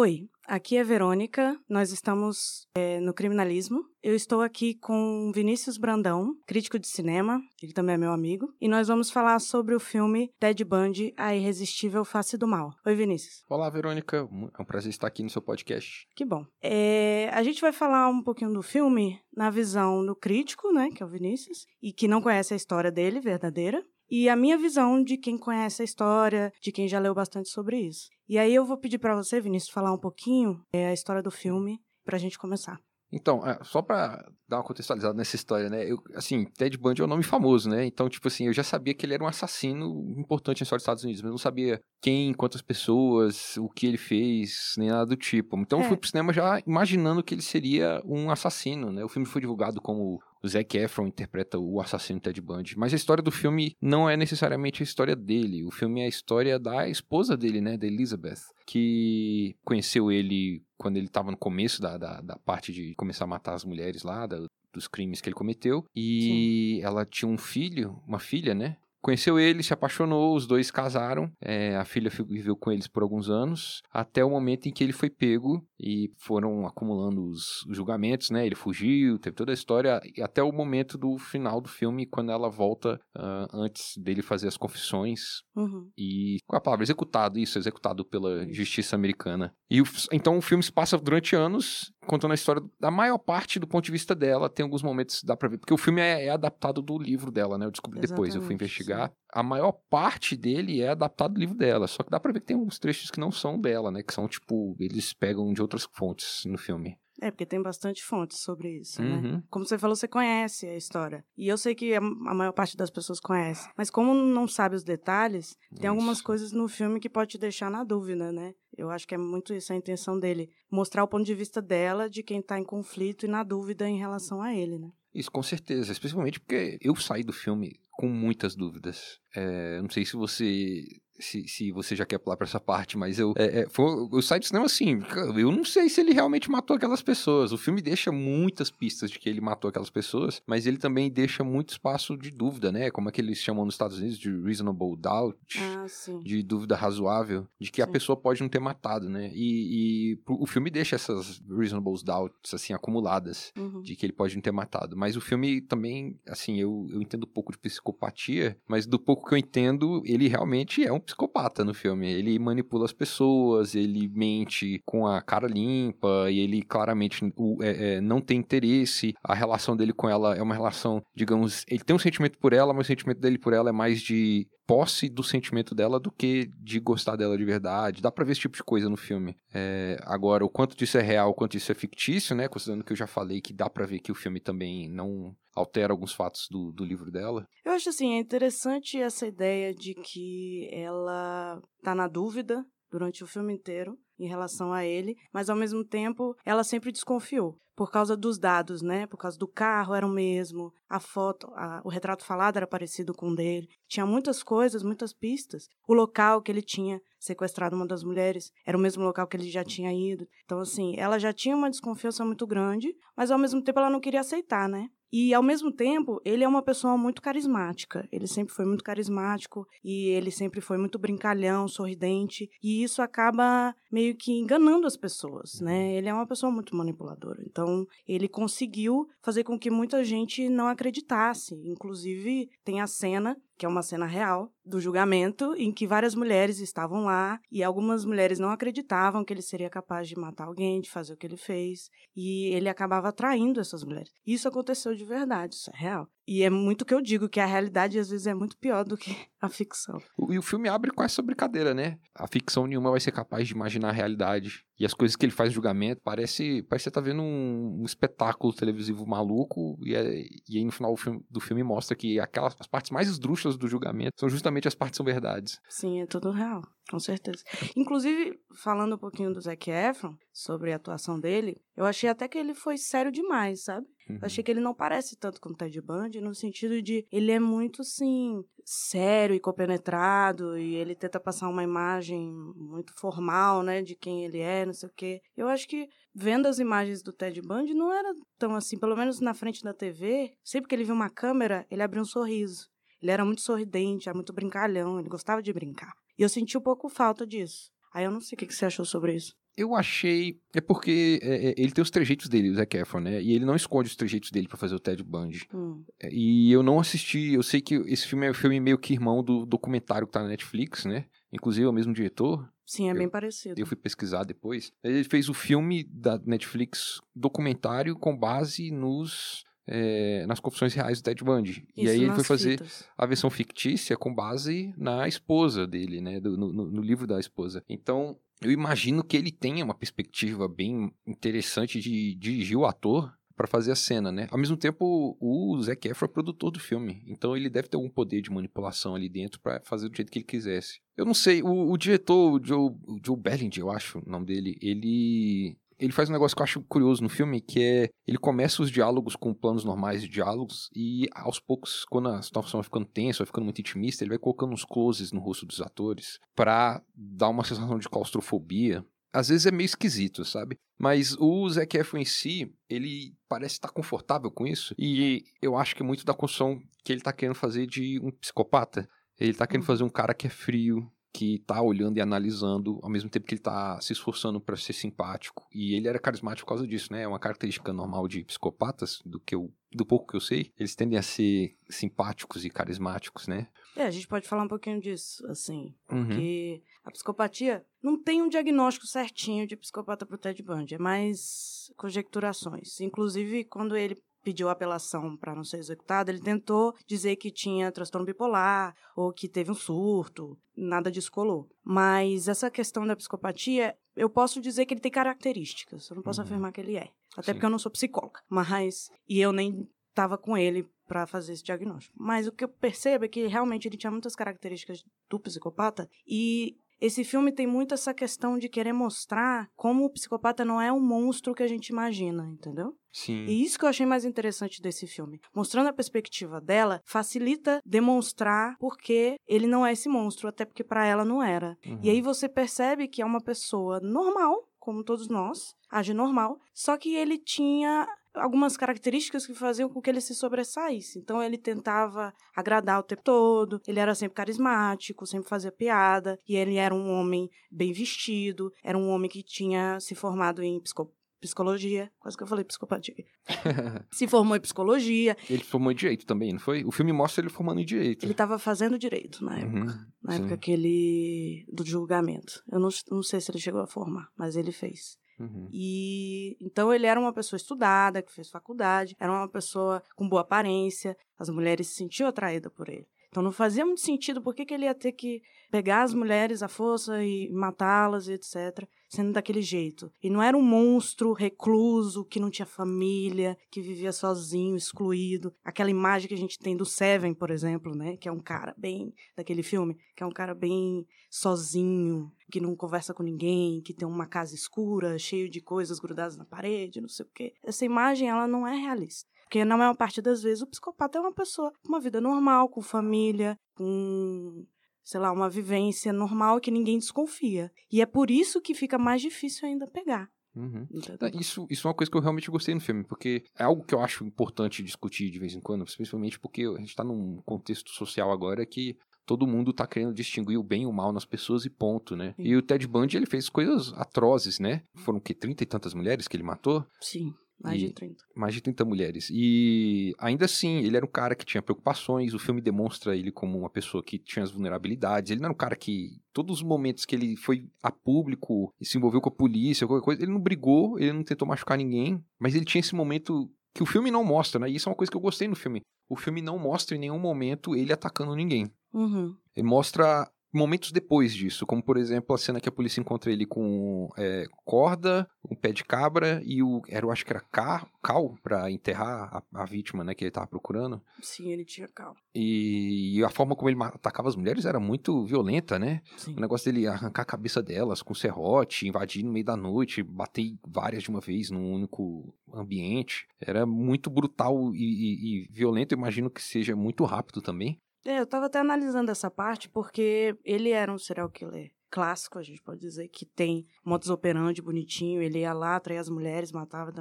Oi, aqui é Verônica. Nós estamos é, no Criminalismo. Eu estou aqui com Vinícius Brandão, crítico de cinema, ele também é meu amigo, e nós vamos falar sobre o filme Ted Bundy, A Irresistível Face do Mal. Oi, Vinícius. Olá, Verônica. É um prazer estar aqui no seu podcast. Que bom. É, a gente vai falar um pouquinho do filme na visão do crítico, né, que é o Vinícius, e que não conhece a história dele verdadeira e a minha visão de quem conhece a história, de quem já leu bastante sobre isso. E aí eu vou pedir para você, Vinícius, falar um pouquinho é, a história do filme para a gente começar. Então, é, só para dar uma contextualizada nessa história, né? Eu, assim, Ted Bundy é um nome famoso, né? Então, tipo assim, eu já sabia que ele era um assassino importante na história dos Estados Unidos, mas eu não sabia quem, quantas pessoas, o que ele fez, nem nada do tipo. Então, é. eu fui pro cinema já imaginando que ele seria um assassino, né? O filme foi divulgado como o Zac Efron interpreta o assassino Ted Bundy. Mas a história do filme não é necessariamente a história dele. O filme é a história da esposa dele, né? Da Elizabeth. Que conheceu ele quando ele estava no começo da, da, da, parte de começar a matar as mulheres lá, da, dos crimes que ele cometeu. E Sim. ela tinha um filho, uma filha, né? Conheceu ele, se apaixonou, os dois casaram. É, a filha viveu com eles por alguns anos, até o momento em que ele foi pego e foram acumulando os, julgamentos, né? Ele fugiu, teve toda a história, e até o momento do final do filme, quando ela volta uh, antes dele fazer as confissões. Uhum. E, é a palavra? Executado, isso, executado pela justiça americana. E o, então o filme se passa durante anos contando a história da maior parte do ponto de vista dela. Tem alguns momentos dá pra ver, porque o filme é, é adaptado do livro dela, né? Eu descobri Exatamente, depois, eu fui investigar. Sim. A maior parte dele é adaptado do livro dela, só que dá pra ver que tem alguns trechos que não são dela, né? Que são, tipo, eles pegam de outras fontes no filme. É, porque tem bastante fontes sobre isso, né? uhum. né? Como você falou, você conhece a história. E eu sei que a, maior parte das pessoas conhece. Mas como não sabe os detalhes, tem algumas coisas no filme que pode te deixar na dúvida, né? Eu acho que é muito isso a intenção dele. Mostrar o ponto de vista dela, de quem tá em conflito e na dúvida em relação a ele, né? Isso, com certeza. Especialmente porque eu saí do filme com muitas dúvidas. É, não sei se você se, se você já quer pular pra essa parte, mas eu, é, é, foi, eu saí do cinema assim, eu não sei se ele realmente matou aquelas pessoas. O filme deixa muitas pistas de que ele matou aquelas pessoas, mas ele também deixa muito espaço de dúvida, né? Como é que eles chamam nos Estados Unidos de reasonable doubt, ah, de dúvida razoável, de que sim. a pessoa pode não ter matado, né? E, e, o filme deixa essas reasonable doubts, assim, acumuladas, uhum. de que ele pode não ter matado. Mas o filme também, assim, eu, eu entendo um pouco de psicopatia, mas do pouco que eu entendo, ele realmente é um psicopata no filme. Ele manipula as pessoas, ele mente com a cara limpa e ele claramente é, é, não tem interesse. A relação dele com ela é uma relação, digamos, ele tem um sentimento por ela, mas o sentimento dele por ela é mais de posse do sentimento dela do que de gostar dela de verdade. Dá pra ver esse tipo de coisa no filme. É, agora, o quanto disso é real, o quanto isso é fictício, né? Considerando que eu já falei que dá pra ver que o filme também não altera alguns fatos do, do livro dela. Eu acho assim, é interessante essa ideia de que ela tá na dúvida durante o filme inteiro em relação a ele, mas ao mesmo tempo ela sempre desconfiou por causa dos dados, né? Por causa do carro era o mesmo, a foto, a, o retrato falado era parecido com o dele. Tinha muitas coisas, muitas pistas. O local que ele tinha sequestrado uma das mulheres era o mesmo local que ele já tinha ido. Então assim, ela já tinha uma desconfiança muito grande, mas ao mesmo tempo ela não queria aceitar, né? E, ao mesmo tempo, ele é uma pessoa muito carismática. Ele sempre foi muito carismático e ele sempre foi muito brincalhão, sorridente. E isso acaba meio que enganando as pessoas, né? Uhum. Ele é uma pessoa muito manipuladora. Então, ele conseguiu fazer com que muita gente não acreditasse. Inclusive, tem a cena que é uma cena real do julgamento em que várias mulheres estavam lá e algumas mulheres não acreditavam que ele seria capaz de matar alguém, de fazer o que ele fez, e ele acabava atraindo essas mulheres. Isso aconteceu de verdade, isso é real. E é muito que eu digo, que a realidade às vezes é muito pior do que a ficção. E o filme abre com essa brincadeira, né? A ficção nenhuma vai ser capaz de imaginar a realidade. E as coisas que ele faz no julgamento, parece, parece que você tá vendo um, um espetáculo televisivo maluco, e, é, e aí no final do filme, do filme mostra que aquelas as partes mais esdrúxulas do julgamento são justamente as partes que são verdades. Sim, é tudo real, com certeza. Inclusive, falando um pouquinho do Zac Efron, sobre a atuação dele, eu achei até que ele foi sério demais, sabe? Uhum. Eu achei que ele não parece tanto com o Ted Bundy, no sentido de ele é muito, assim, sério e compenetrado, e ele tenta passar uma imagem muito formal, né, de quem ele é, não sei o quê. Eu acho que, vendo as imagens do Ted Bundy, não era tão assim, pelo menos na frente da TV, sempre que ele via uma câmera, ele abria um sorriso. Ele era muito sorridente, era muito brincalhão, ele gostava de brincar. E eu senti um pouco falta disso. Aí eu não sei o que você achou sobre isso. Eu achei. É porque é, é, ele tem os trejeitos dele, o Zac Efron, né? E ele não esconde os trejeitos dele para fazer o Ted Bundy. Hum. É, e eu não assisti. Eu sei que esse filme é um filme meio que irmão do documentário que tá na Netflix, né? Inclusive é o mesmo diretor. Sim, é eu, bem parecido. Eu fui pesquisar depois. Ele fez o filme da Netflix documentário com base nos é, nas confissões reais do Ted Bundy. Isso, e aí ele foi fazer fitas. a versão fictícia com base na esposa dele, né? Do, no, no, livro da esposa. Então, eu imagino que ele tenha uma perspectiva bem interessante de dirigir o ator para fazer a cena, né? Ao mesmo tempo, o Zac Efron é produtor do filme, então ele deve ter algum poder de manipulação ali dentro para fazer do jeito que ele quisesse. Eu não sei, o, o diretor, o Joe, o Joe Bellinger, eu acho o nome dele, ele ele faz um negócio que eu acho curioso no filme, que é ele começa os diálogos com planos normais de diálogos e aos poucos, quando a situação vai ficando tensa, vai ficando muito intimista, ele vai colocando uns closes no rosto dos atores para dar uma sensação de claustrofobia. Às vezes é meio esquisito, sabe? Mas o Zac Efron em si, ele parece estar confortável com isso. E eu acho que é muito da construção que ele está querendo fazer de um psicopata. Ele está querendo uhum. fazer um cara que é frio, que tá olhando e analisando ao mesmo tempo que ele tá se esforçando para ser simpático. E ele era carismático por causa disso, né? É uma característica normal de psicopatas, do que eu do pouco que eu sei, eles tendem a ser simpáticos e carismáticos, né? É, a gente pode falar um pouquinho disso, assim, uhum. porque a psicopatia não tem um diagnóstico certinho de psicopata pro Ted Bundy, é mais conjecturações. Inclusive, quando ele pediu apelação para não ser executado, ele tentou dizer que tinha transtorno bipolar ou que teve um surto, nada disso colou. Mas essa questão da psicopatia, eu posso dizer que ele tem características, eu não posso uhum. afirmar que ele é. Até Sim. porque eu não sou psicóloga, mas e eu nem estava com ele para fazer esse diagnóstico. Mas o que eu percebo é que realmente ele tinha muitas características do psicopata e esse filme tem muito essa questão de querer mostrar como o psicopata não é um monstro que a gente imagina, entendeu? Sim. E isso que eu achei mais interessante desse filme. Mostrando a perspectiva dela, facilita demonstrar porque ele não é esse monstro, até porque para ela não era. Uhum. E aí você percebe que é uma pessoa normal, como todos nós, age normal, só que ele tinha algumas características que faziam com que ele se sobressaísse. Então ele tentava agradar o tempo todo, ele era sempre carismático, sempre fazia piada, e ele era um homem bem vestido, era um homem que tinha se formado em psico psicologia, quase que eu falei psicopatia. se formou em psicologia. Ele formou em direito também, não foi? O filme mostra ele formando em direito. Ele estava fazendo direito na época. Uhum, na sim. época que ele. do julgamento. Eu não, não sei se ele chegou a formar, mas ele fez. Uhum. E então ele era uma pessoa estudada, que fez faculdade, era uma pessoa com boa aparência, as mulheres se sentiam atraídas por ele. Então não fazia muito sentido por que, que ele ia ter que pegar as mulheres à força e matá-las e etc. Sendo daquele jeito. E não era um monstro recluso, que não tinha família, que vivia sozinho, excluído. Aquela imagem que a gente tem do Seven, por exemplo, né? Que é um cara bem. daquele filme, que é um cara bem sozinho, que não conversa com ninguém, que tem uma casa escura, cheio de coisas grudadas na parede, não sei o quê. Essa imagem, ela não é realista. Porque na maior parte das vezes o psicopata é uma pessoa com uma vida normal, com família, com, sei lá, uma vivência normal que ninguém desconfia. E é por isso que fica mais difícil ainda pegar. Uhum. Isso, isso é uma coisa que eu realmente gostei no filme, porque é algo que eu acho importante discutir de vez em quando, principalmente porque a gente está num contexto social agora que todo mundo tá querendo distinguir o bem e o mal nas pessoas e ponto, né? Sim. E o Ted Bundy, ele fez coisas atrozes, né? Foram que trinta e tantas mulheres que ele matou? Sim. Mais e, de 30. Mais de 30 mulheres. E ainda assim, ele era um cara que tinha preocupações. O filme demonstra ele como uma pessoa que tinha as vulnerabilidades. Ele não era um cara que. Todos os momentos que ele foi a público e se envolveu com a polícia, qualquer coisa, ele não brigou, ele não tentou machucar ninguém. Mas ele tinha esse momento que o filme não mostra, né? E isso é uma coisa que eu gostei no filme. O filme não mostra em nenhum momento ele atacando ninguém. Uhum. Ele mostra momentos depois disso, como por exemplo a cena que a polícia encontra ele com é, corda, um pé de cabra e o era eu acho que era cal, cal para enterrar a, a, vítima, né, que ele tava procurando. Sim, ele tinha cal. E, e, a forma como ele atacava as mulheres era muito violenta, né? Sim. O negócio dele arrancar a cabeça delas com serrote, invadir no meio da noite, bater várias de uma vez num único ambiente, era muito brutal e, e, e violento. Eu imagino que seja muito rápido também. É, eu tava até analisando essa parte porque ele era um serial killer clássico, a gente pode dizer, que tem modus operandi bonitinho, ele ia lá, atraía as mulheres, matava,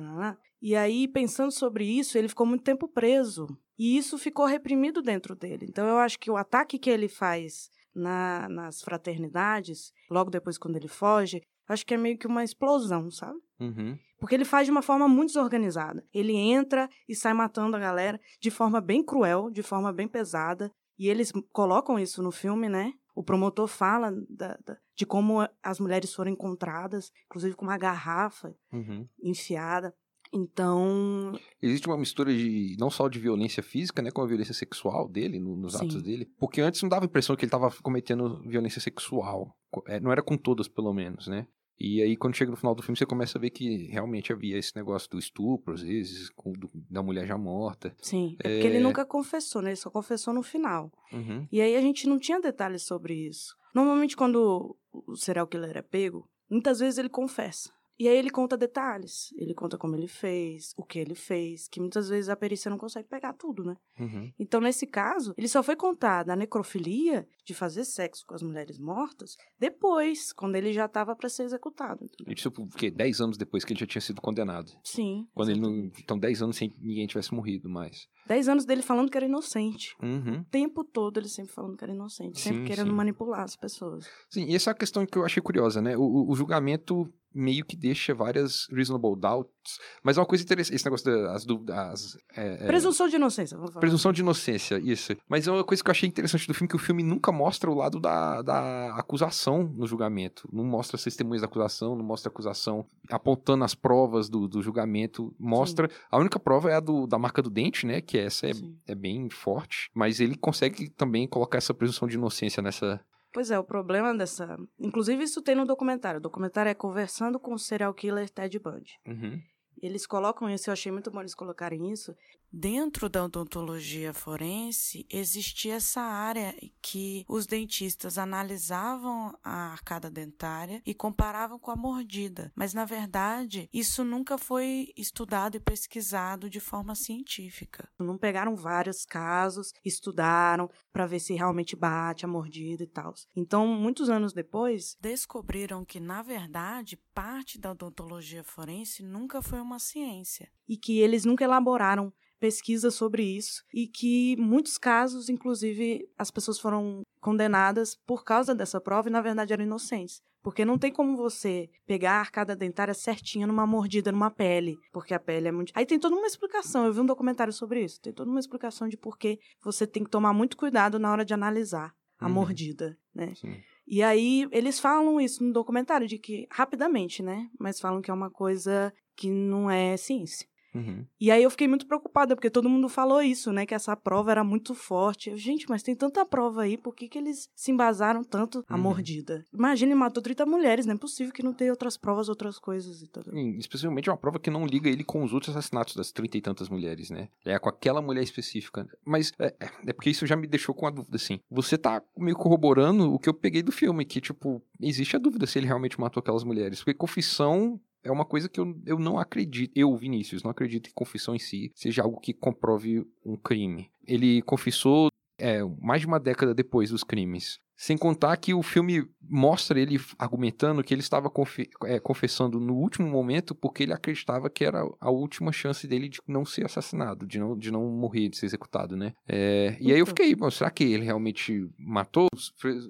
e aí, pensando sobre isso, ele ficou muito tempo preso, e isso ficou reprimido dentro dele. Então, eu acho que o ataque que ele faz na, nas fraternidades, logo depois quando ele foge, acho que é meio que uma explosão, sabe? Uhum. Porque ele faz de uma forma muito desorganizada. Ele entra e sai matando a galera de forma bem cruel, de forma bem pesada. E eles colocam isso no filme, né? O promotor fala da, da, de como as mulheres foram encontradas, inclusive com uma garrafa Uhum. enfiada. Então, Existe uma mistura de não só de violência física, né, com a violência sexual dele, no- nos Sim. atos dele. Porque antes não dava a impressão que ele estava cometendo violência sexual. É, Não era com todas, pelo menos, né? E aí, quando chega no final do filme, você começa a ver que realmente havia esse negócio do estupro, às vezes, com- do- da mulher já morta. sim. É porque É. ele nunca confessou, né? Ele só confessou no final. Uhum. E aí a gente não tinha detalhes sobre isso. Normalmente, quando o serial killer é pego, muitas vezes ele confessa. E aí ele conta detalhes. Ele conta como ele fez, o que ele fez, que muitas vezes a perícia não consegue pegar tudo, né? Uhum. Então, nesse caso, ele só foi contar da necrofilia, de fazer sexo com as mulheres mortas, depois, quando ele já estava para ser executado. entendeu? Isso, o quê? Dez anos depois que ele já tinha sido condenado. Sim. Quando ele não. Então, dez anos sem ninguém tivesse morrido mais. Dez anos dele falando que era inocente. Uhum. O tempo todo ele sempre falando que era inocente, sempre Sim, querendo sim. manipular as pessoas. Sim, e essa é a questão que eu achei curiosa, né? O- o julgamento meio que deixa várias reasonable doubts, mas é uma coisa interessante, esse negócio das dúvidas... É, é, Presunção de inocência, vamos falar. Presunção de inocência, isso. Mas é uma coisa que eu achei interessante do filme, que o filme nunca mostra o lado da, da acusação no julgamento. Não mostra as testemunhas da acusação, não mostra a acusação apontando as provas do, do julgamento. Mostra... A única prova é a do, da marca do dente, né? Que essa é, Sim. é bem forte. Mas ele consegue também colocar essa presunção de inocência nessa... Pois é, o problema dessa. Inclusive, isso tem no documentário. O documentário é Conversando com o Serial Killer Ted Bundy. Uhum. Eles colocam isso, eu achei muito bom eles colocarem isso. Dentro da odontologia forense, existia essa área que os dentistas analisavam a arcada dentária e comparavam com a mordida. Mas, na verdade, isso nunca foi estudado e pesquisado de forma científica. Não pegaram vários casos, estudaram para ver se realmente bate a mordida e tal. Então, muitos anos depois, descobriram que, na verdade, parte da odontologia forense nunca foi uma ciência e que eles nunca elaboraram pesquisa sobre isso e que muitos casos, inclusive, as pessoas foram condenadas por causa dessa prova e na verdade eram inocentes. Porque não tem como você pegar a arcada dentária certinha numa mordida numa pele, porque a pele é muito. Aí tem toda uma explicação. Eu vi um documentário sobre isso. Tem toda uma explicação de por que você tem que tomar muito cuidado na hora de analisar a Uhum. mordida, né? Sim. E aí eles falam isso no documentário de que rapidamente, né? Mas falam que é uma coisa que não é ciência. Uhum. E aí eu fiquei muito preocupada, porque todo mundo falou isso, né? Que essa prova era muito forte. Eu, Gente, mas tem tanta prova aí, por que, que eles se embasaram tanto a Uhum. mordida? Imagina, ele matou 30 mulheres, não é possível que não tenha outras provas, outras coisas e tudo. Sim, Especialmente uma prova que não liga ele com os outros assassinatos das trinta e tantas mulheres, né? É com aquela mulher específica. Mas é, é- é porque isso já me deixou com a dúvida, assim. Você tá meio corroborando o que eu peguei do filme, que, tipo, existe a dúvida se ele realmente matou aquelas mulheres. Porque confissão é uma coisa que eu, eu não acredito. Eu, Vinícius, não acredito que confissão em si seja algo que comprove um crime. Ele confessou é, mais de uma década depois dos crimes. Sem contar que o filme mostra ele argumentando que ele estava confe- é, confessando no último momento porque ele acreditava que era a última chance dele de não ser assassinado, de não, de não morrer, de ser executado, né? É, e aí eu Então. fiquei, será que ele realmente matou?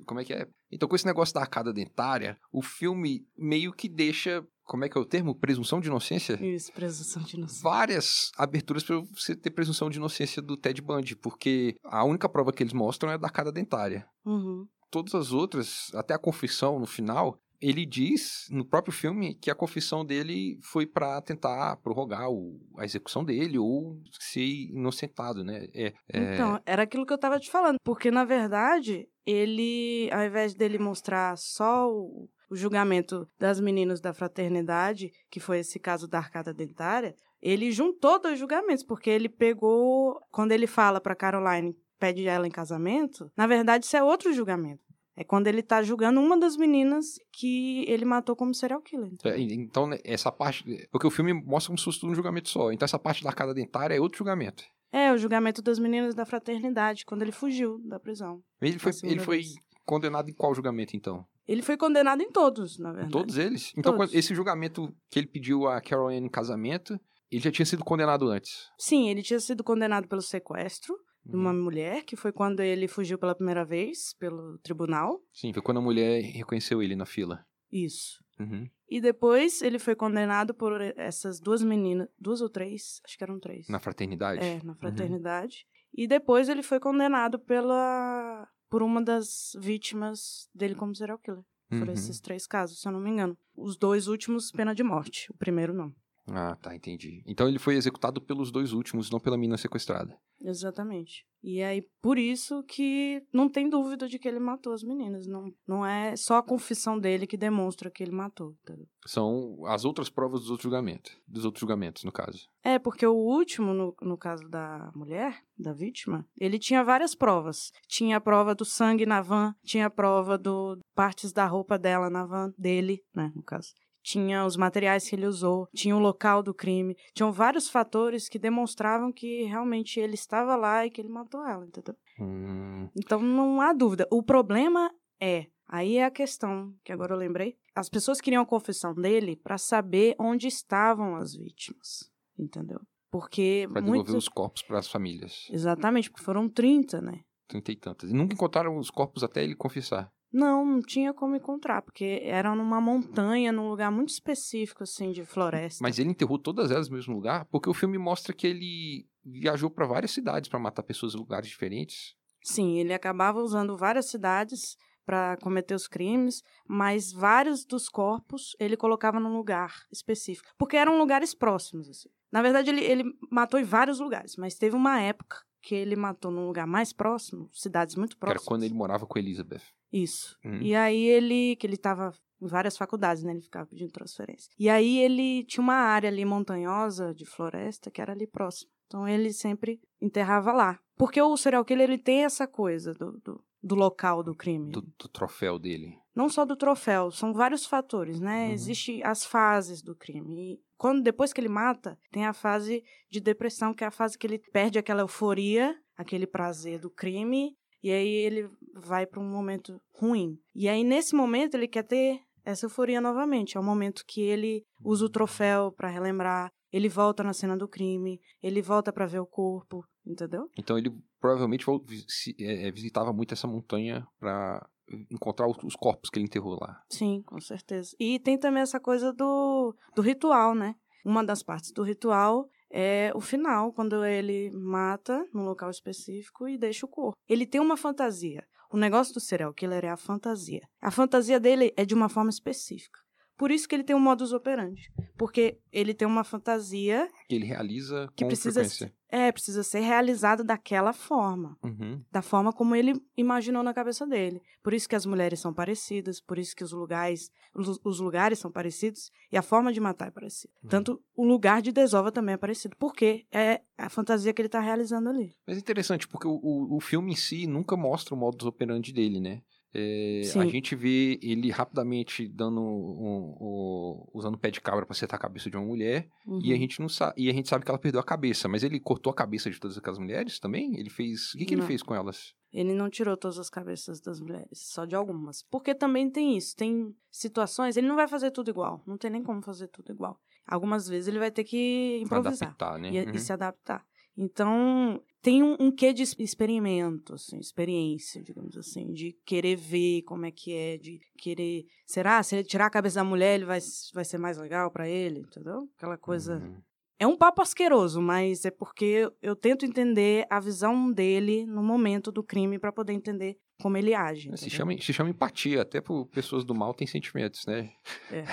Como é que é? Então, com esse negócio da arcada dentária, o filme meio que deixa, como é que é o termo? Presunção de inocência? Isso, presunção de inocência. várias aberturas para você ter presunção de inocência do Ted Bundy, porque a única prova que eles mostram é da arcada dentária. Uhum. Todas as outras, até a confissão no final, ele diz no próprio filme que a confissão dele foi para tentar prorrogar o- a execução dele ou ser inocentado, né? É, é- Então, era aquilo que eu tava te falando. Porque, na verdade, ele, ao invés dele mostrar só o, o julgamento das meninas da fraternidade, que foi esse caso da arcada dentária, ele juntou dois julgamentos, porque ele pegou. Quando ele fala pra Caroline, pede ela em casamento, na verdade, isso é outro julgamento. É quando ele tá julgando uma das meninas que ele matou como serial killer. É, Então, né, essa parte. Porque o filme mostra como se fosse tudo um julgamento só. Então, essa parte da arcada dentária é outro julgamento. É, o julgamento das meninas da fraternidade, quando ele fugiu da prisão. Ele foi, ele foi condenado em qual julgamento, então? Ele foi condenado em todos, na verdade. Todos eles? Então, Todos. esse julgamento que ele pediu a Carol Ann em casamento, ele já tinha sido condenado antes. Sim, ele tinha sido condenado pelo sequestro de Uhum. uma mulher, que foi quando ele fugiu pela primeira vez pelo tribunal. Sim, foi quando a mulher reconheceu ele na fila. Isso. Uhum. E depois ele foi condenado por essas duas meninas, duas ou três, acho que eram três. Na fraternidade? É, na fraternidade. Uhum. E depois ele foi condenado pela por uma das vítimas dele como serial killer. Foram Uhum. esses três casos, se eu não me engano. Os dois últimos, pena de morte. O primeiro, não. Ah, tá, entendi. Então ele foi executado pelos dois últimos, não pela mina sequestrada. Exatamente. E aí, por isso que não tem dúvida de que ele matou as meninas. Não, não é só a confissão dele que demonstra que ele matou. entendeu? São as outras provas dos outros julgamentos. Dos outros julgamentos, no caso. É, porque o último, no, no caso da mulher, da vítima, ele tinha várias provas. Tinha a prova do sangue na van, tinha a prova do partes da roupa dela na van, dele, né, no caso. Tinha os materiais que ele usou, tinha o local do crime, tinham vários fatores que demonstravam que realmente ele estava lá e que ele matou ela, entendeu? Hum, Então não há dúvida. O problema é, aí é a questão que agora eu lembrei. As pessoas queriam a confissão dele para saber onde estavam as vítimas, entendeu? Porque pra devolver os corpos para as famílias. Exatamente, porque foram 30, né? Trinta e tantas. E nunca encontraram os corpos até ele confessar. Não, não tinha como encontrar, porque era numa montanha, num lugar muito específico, assim, de floresta. Mas ele enterrou todas elas no mesmo lugar, porque o filme mostra que ele viajou para várias cidades para matar pessoas em lugares diferentes. Sim, ele acabava usando várias cidades para cometer os crimes, mas vários dos corpos ele colocava num lugar específico, porque eram lugares próximos. Assim. Na verdade, ele, ele matou em vários lugares, mas teve uma época que ele matou num lugar mais próximo, cidades muito Que era próximas. quando ele morava com Elizabeth. Isso. Hum. E aí ele, que ele tava em várias faculdades, né? Ele ficava pedindo transferência. E aí ele tinha uma área ali montanhosa de floresta que era ali próximo. Então ele sempre enterrava lá. Porque o serial killer ele tem essa coisa do, do, do local do crime. Do, do troféu dele. Não só do troféu, são vários fatores, né? Uhum. Existem as fases do crime. E quando depois que ele mata, tem a fase de depressão, que é a fase que ele perde aquela euforia, aquele prazer do crime, e aí ele vai para um momento ruim. E aí nesse momento ele quer ter essa euforia novamente. É o momento que ele usa o troféu para relembrar, ele volta na cena do crime, ele volta para ver o corpo, entendeu? Então ele provavelmente é, é, visitava muito essa montanha para encontrar os, os corpos que ele enterrou lá. Sim, com certeza. E tem também essa coisa do, do ritual, né? Uma das partes do ritual é o final, quando ele mata num local específico e deixa o corpo. Ele tem uma fantasia. O negócio do serial killer é a fantasia. A fantasia dele é de uma forma específica. Por isso que ele tem um modus operandi. Porque ele tem uma fantasia Que ele realiza que precisa, frequência. é, precisa ser realizada daquela forma Uhum. da forma como ele imaginou na cabeça dele. Por isso que as mulheres são parecidas, por isso que os lugares, os, os lugares são parecidos e a forma de matar é parecida. Uhum. Tanto o lugar de desova também é parecido, porque é a fantasia que ele está realizando ali. Mas é interessante, porque o, o, o filme em si nunca mostra o modus operandi dele, né? É, a gente vê ele rapidamente dando um- um- usando pé de cabra pra acertar a cabeça de uma mulher e a Uhum. gente não sabe e a gente sabe que ela perdeu a cabeça, mas ele cortou a cabeça de todas aquelas mulheres também? Ele fez o que, que ele fez com elas? Ele não tirou todas as cabeças das mulheres, só de algumas. Porque também tem isso, tem situações, ele não vai fazer tudo igual, não tem nem como fazer tudo igual. Algumas vezes ele vai ter que improvisar. Adaptar, né? e, Uhum. e se adaptar. Então, tem um, um quê de experimento, assim, experiência, digamos assim, de querer ver como é que é, de querer. Será? Se ele tirar a cabeça da mulher, ele vai, vai ser mais legal pra ele, entendeu? Aquela coisa. Uhum. É um papo asqueroso, mas é porque eu, tento entender a visão dele no momento do crime pra poder entender como ele age. Se entendeu? chama, se chama empatia, até por pessoas do mal têm sentimentos, né? É,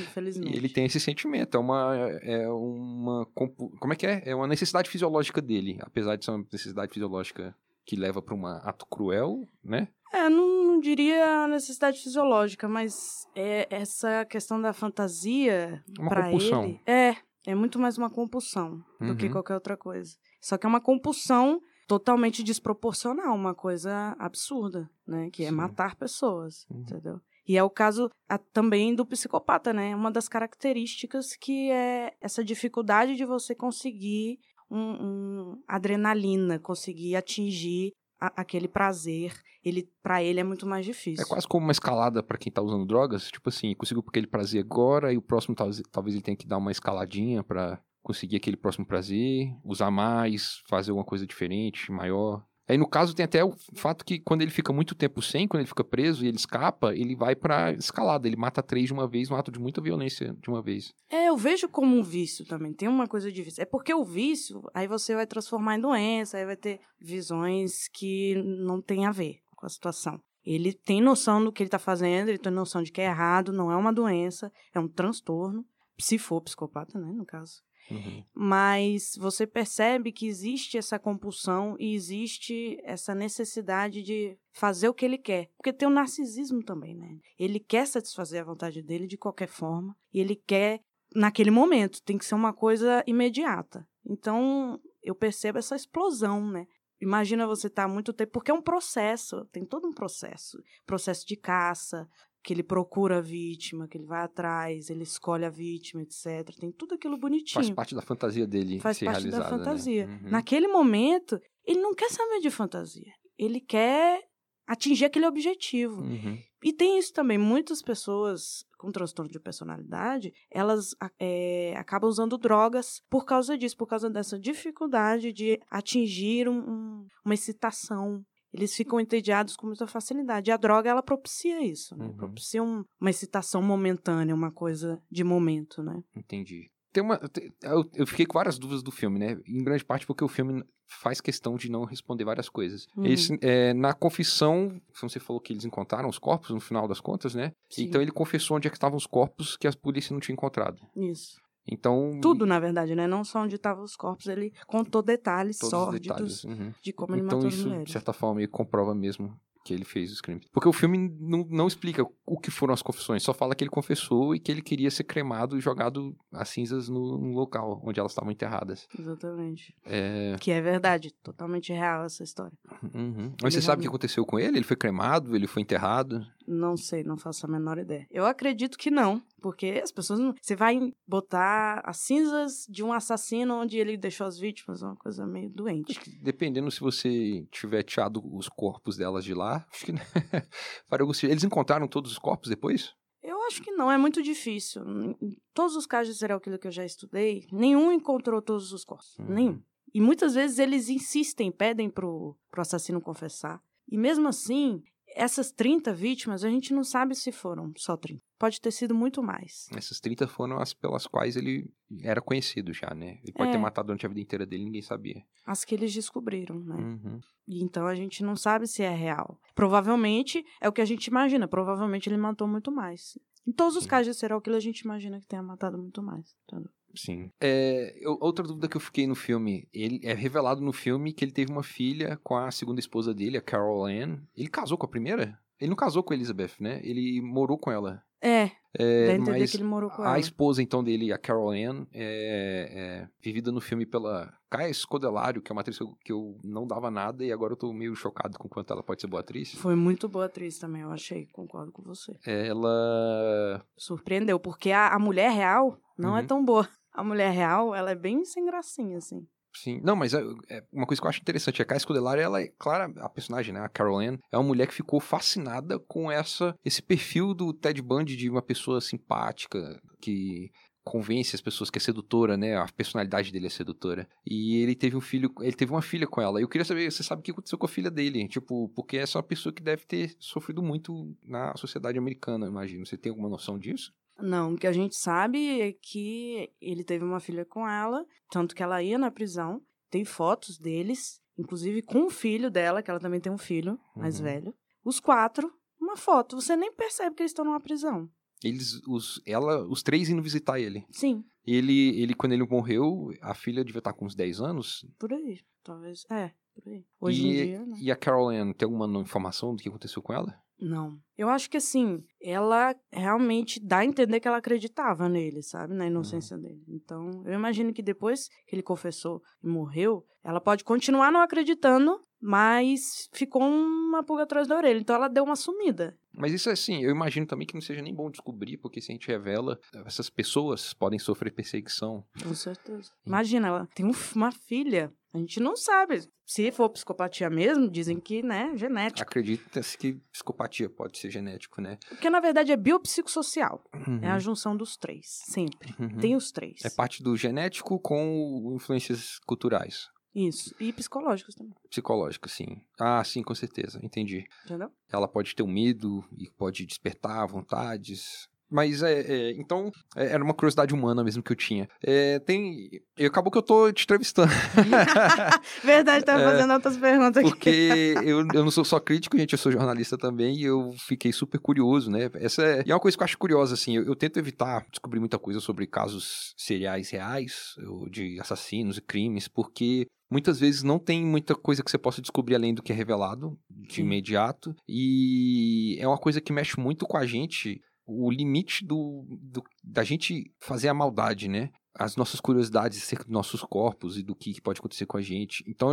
infelizmente. E ele tem esse sentimento, é uma, é uma, como é que é? É uma necessidade fisiológica dele, apesar de ser uma necessidade fisiológica que leva para um ato cruel, né? É, não, não diria necessidade fisiológica, mas é essa questão da fantasia compulsão. ele. É, é muito mais uma compulsão do que Uhum. qualquer outra coisa. Só que é uma compulsão totalmente desproporcional, uma coisa absurda, né? Que é Sim. matar pessoas, Uhum. entendeu? E é o caso ah, também do psicopata, né? Uma das características que é essa dificuldade de você conseguir um, um adrenalina, conseguir atingir a- aquele prazer. Ele, para ele é muito mais difícil. É quase como uma escalada para quem tá usando drogas, tipo assim, conseguiu aquele prazer agora e o próximo talvez, talvez ele tenha que dar uma escaladinha para conseguir aquele próximo prazer, usar mais, fazer alguma coisa diferente, maior. Aí no caso tem até o fato que quando ele fica muito tempo sem, quando ele fica preso e ele escapa, ele vai pra escalada, ele mata três de uma vez, um ato de muita violência de uma vez. É, eu vejo como um vício também. Tem uma coisa de vício. É porque o vício, aí você vai transformar em doença, aí vai ter visões que não tem a ver com a situação. Ele tem noção do que ele tá fazendo, ele tem noção de que é errado, não é uma doença, é um transtorno. Se for psicopata, né, no caso. Uhum. Mas você percebe que existe essa compulsão e existe essa necessidade de fazer o que ele quer. Porque tem o narcisismo também, né? Ele quer satisfazer a vontade dele de qualquer forma e ele quer naquele momento, tem que ser uma coisa imediata. Então, eu percebo essa explosão, né? Imagina você estar tá muito tempo, porque é um processo, tem todo um processo, processo de caça, que ele procura a vítima, que ele vai atrás, ele escolhe a vítima, etc. Tem tudo aquilo bonitinho. Faz parte da fantasia dele Faz ser parte da né? fantasia. Uhum. Naquele momento, ele não quer saber de fantasia. Ele quer atingir aquele objetivo. Uhum. E tem isso também. Muitas pessoas com transtorno de personalidade, elas é, acabam usando drogas por causa disso, por causa dessa dificuldade de atingir um- um- uma excitação. Eles ficam entediados com muita facilidade. E a droga, ela propicia isso, né? Uhum. Propicia um- uma excitação momentânea, uma coisa de momento, né? Entendi. Tem uma, eu, eu fiquei com várias dúvidas do filme, né? Em grande parte porque o filme faz questão de não responder várias coisas. Uhum. Esse, é, na confissão, você falou que eles encontraram os corpos no final das contas, né? Sim. Então ele confessou onde é que estavam os corpos que a polícia não tinha encontrado. Isso. Então. Tudo, na verdade, né? Não só onde estavam os corpos, ele contou detalhes sórdidos detalhes. Uhum. de como ele Então matou as isso, de mulheres. certa forma, que comprova mesmo que ele fez os crimes. Porque o filme não, não explica o que foram as confissões, só fala que ele confessou e que ele queria ser cremado e jogado as cinzas no, no local onde elas estavam enterradas. Exatamente. É, Que é verdade, totalmente real essa história. uhum. Mas você Ele sabe o que realmente- aconteceu com ele? Ele foi cremado, ele foi enterrado? Não sei, não faço a menor ideia. Eu acredito que não, porque as pessoas não. Você vai botar as cinzas de um assassino onde ele deixou as vítimas, é uma coisa meio doente. Acho que dependendo se você tiver tirado os corpos delas de lá, acho que sentido. Eles encontraram todos os corpos depois? Eu acho que não, é muito difícil. Em todos os casos de serial killer que eu já estudei, nenhum encontrou todos os corpos. Uhum. Nenhum. E muitas vezes eles insistem, pedem pro, pro assassino confessar. E mesmo assim, essas 30 vítimas, a gente não sabe se foram só 30. Pode ter sido muito mais. Essas 30 foram as pelas quais ele era conhecido já, né? Ele pode É. ter matado durante a vida inteira dele, ninguém sabia. As que eles descobriram, né? Uhum. E então a gente não sabe se é real. Provavelmente é o que a gente imagina. Provavelmente ele matou muito mais. Em todos os Sim. casos de serial killer, a gente imagina que tenha matado muito mais. entendeu? Sim. É, eu- outra dúvida que eu fiquei no filme, ele é revelado no filme que ele teve uma filha com a segunda esposa dele, a Carol Ann. Ele casou com a primeira? Ele não casou com a Elizabeth, né? Ele morou com ela. É, É, dá a entender mas que ele morou com a ela. esposa, então, dele, a Carol Ann, é, é vivida no filme pela Caia Scodelário, que é uma atriz que eu, que eu não dava nada e agora eu tô meio chocado com quanto ela pode ser boa atriz. Foi muito boa atriz também, eu achei. Concordo com você. Ela... Surpreendeu, porque a, a mulher real não é Uhum. tão boa. A mulher real, ela é bem sem gracinha, assim. Sim, não, mas é, é uma coisa que eu acho interessante, a Kai Scodelario, ela é, clara, a personagem, né, a Carol Ann, é uma mulher que ficou fascinada com essa, esse perfil do Ted Bundy de uma pessoa simpática, que convence as pessoas que é sedutora, né, a personalidade dele é sedutora. E ele teve um filho, ele teve uma filha com ela. Eu queria saber, você sabe o que aconteceu com a filha dele? Tipo, porque essa é uma pessoa que deve ter sofrido muito na sociedade americana, imagino. Você tem alguma noção disso? Não, o que a gente sabe é que ele teve uma filha com ela, tanto que ela ia na prisão. Tem fotos deles, inclusive com o filho dela, que ela também tem um filho mais Uhum. velho. Os quatro, uma foto. Você nem percebe que eles estão numa prisão. Eles, os, ela, os três indo visitar ele. Sim, Ele, ele, quando ele morreu, a filha devia estar com uns 10 anos. por aí. Talvez. É, por aí. Hoje e, em dia, né? E a Carol Ann, tem alguma informação do que aconteceu com ela? Não. Eu acho que assim, ela realmente dá a entender que ela acreditava nele, sabe? Na inocência dele. Então, eu imagino que depois que ele confessou e morreu, ela pode continuar não acreditando, mas ficou uma pulga atrás da orelha. Então, ela deu uma sumida. Mas isso assim, eu imagino também que não seja nem bom descobrir, porque se a gente revela, essas pessoas podem sofrer perseguição. Com certeza. Imagina, ela tem um uma filha. A gente não sabe. Se for psicopatia mesmo, dizem que, né, genético. Acredita-se que psicopatia pode ser genético, né? Porque, na verdade, é biopsicossocial. Uhum. É a junção dos três, sempre. Uhum. Tem os três. É parte do genético com influências culturais. Isso. E psicológicos também. Psicológicos, sim. Ah, sim, com certeza. Entendi. Entendeu? Ela pode ter um medo e pode despertar vontades. Mas é, é então é, era uma curiosidade humana mesmo que eu tinha. É, tem, e acabou que eu tô te entrevistando. Verdade, tava fazendo outras perguntas aqui. Porque eu, eu não sou só crítico, gente, eu sou jornalista também e eu fiquei super curioso, né? Essa é, e é uma coisa que eu acho curiosa, assim, eu, eu tento evitar descobrir muita coisa sobre casos seriais reais, de assassinos e crimes, porque muitas vezes não tem muita coisa que você possa descobrir além do que é revelado de Sim. imediato. E é uma coisa que mexe muito com a gente o limite do, do, da gente fazer a maldade, né? As nossas curiosidades acerca dos nossos corpos e do que pode acontecer com a gente. Então,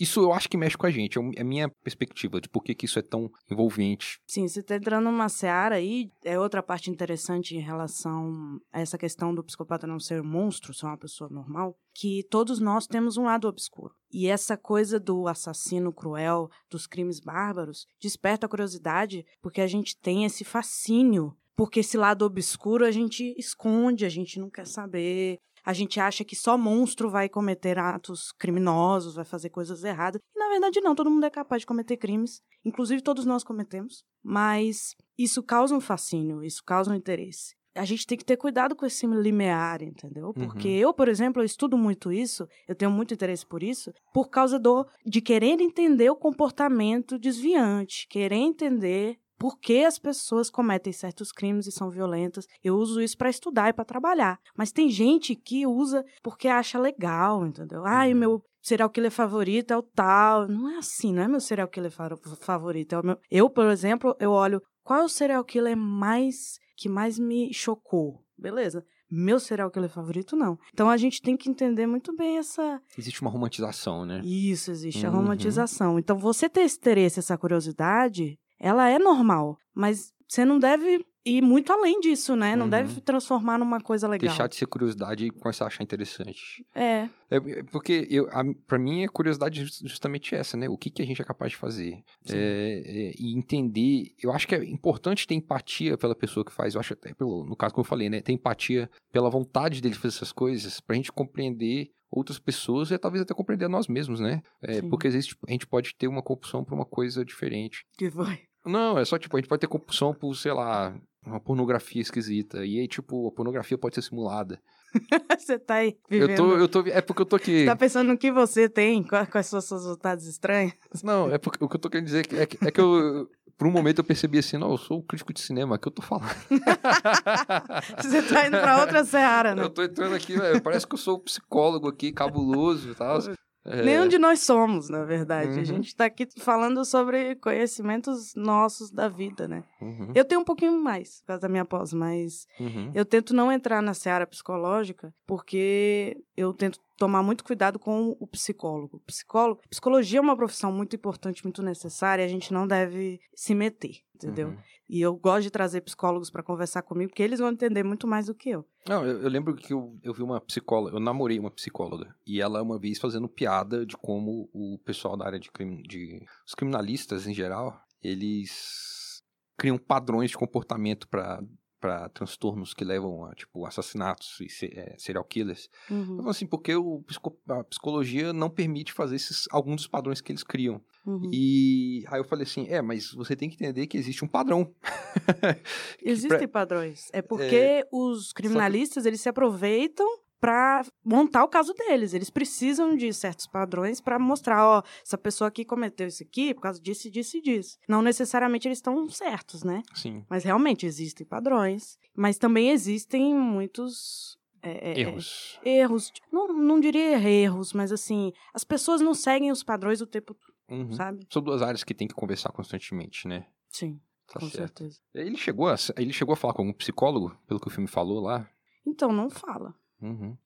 isso eu acho que mexe com a gente. É, é a minha perspectiva de por que, que isso é tão envolvente. Sim, você está entrando numa seara aí. É outra parte interessante em relação a essa questão do psicopata não ser um monstro, ser uma pessoa normal. Que todos nós temos um lado obscuro. E essa coisa do assassino cruel, dos crimes bárbaros, desperta a curiosidade porque a gente tem esse fascínio porque esse lado obscuro a gente esconde, a gente não quer saber. A gente acha que só monstro vai cometer atos criminosos, vai fazer coisas erradas. E na verdade não, todo mundo é capaz de cometer crimes. Inclusive todos nós cometemos. Mas isso causa um fascínio, isso causa um interesse. A gente tem que ter cuidado com esse limiar, entendeu? Porque uhum. eu, por exemplo, eu estudo muito isso, eu tenho muito interesse por isso, por causa do de querer entender o comportamento desviante, querer entender por que as pessoas cometem certos crimes e são violentas. Eu uso isso para estudar e para trabalhar. Mas tem gente que usa porque acha legal, entendeu? Ai, uhum. meu serial killer favorito é o tal. Não é assim, não é meu serial killer favorito. É o meu... Eu, por exemplo, eu olho qual é o serial killer mais que mais me chocou. Beleza. Meu serial killer favorito, não. Então a gente tem que entender muito bem essa. Existe uma romantização, né? Isso, existe uhum. a romantização. Então você ter esse interesse, essa curiosidade, ela é normal, mas você não deve ir muito além disso, né? Não uhum. deve transformar numa coisa legal. Deixar de ser curiosidade e começar a achar interessante. É. é porque eu, a, pra mim a curiosidade é justamente essa, né? O que, que a gente é capaz de fazer. É, é, e entender. Eu acho que é importante ter empatia pela pessoa que faz. Eu acho até, pelo, no caso que eu falei, né? Ter empatia pela vontade dele fazer essas coisas, pra gente compreender outras pessoas e talvez até compreender nós mesmos, né? É, porque às vezes a gente pode ter uma compulsão por uma coisa diferente. Que vai. Não, é só tipo, a gente pode ter compulsão por, sei lá, uma pornografia esquisita. E aí, tipo, a pornografia pode ser simulada. você tá aí vivendo... Eu tô, eu tô, é porque eu tô aqui... Tá pensando no que você tem, quais são as suas vontades estranhas? Não, é porque o que eu tô querendo dizer é que, é que eu, por um momento eu percebi assim, não, eu sou o crítico de cinema, que eu tô falando. você tá indo pra outra seara, né? Eu tô entrando aqui, velho, parece que eu sou psicólogo aqui, cabuloso e tal. É... Nenhum de nós somos, na verdade. Uhum. A gente está aqui falando sobre conhecimentos nossos da vida, né? Uhum. Eu tenho um pouquinho mais, por causa da minha pós, mas uhum. eu tento não entrar na seara psicológica, porque eu tento tomar muito cuidado com o psicólogo. Psicólogo, psicologia é uma profissão muito importante, muito necessária, a gente não deve se meter, entendeu? E eu gosto de trazer psicólogos para conversar comigo, porque eles vão entender muito mais do que eu. Não, eu, eu lembro que eu, eu vi uma psicóloga, eu namorei uma psicóloga, e ela uma vez fazendo piada de como o pessoal da área de crime, de os criminalistas em geral, eles criam padrões de comportamento para para transtornos que levam a, tipo, assassinatos e é, serial killers. Uhum. Então, assim, porque o, a psicologia não permite fazer esses, alguns dos padrões que eles criam. Uhum. E aí eu falei assim, é, mas você tem que entender que existe um padrão. Existem pra... padrões. É porque é... os criminalistas, que... eles se aproveitam para montar o caso deles. Eles precisam de certos padrões para mostrar, ó, essa pessoa aqui cometeu isso aqui por causa disso, disso e disso. Não necessariamente eles estão certos, né? Sim. Mas realmente existem padrões. Mas também existem muitos é, é, erros. É, erros. Não, não diria erros, mas assim, as pessoas não seguem os padrões o tempo todo, uhum. sabe? São duas áreas que tem que conversar constantemente, né? Sim, tá com certo. certeza. Ele chegou, a, ele chegou a falar com algum psicólogo, pelo que o filme falou lá? Então, não fala. Uhum.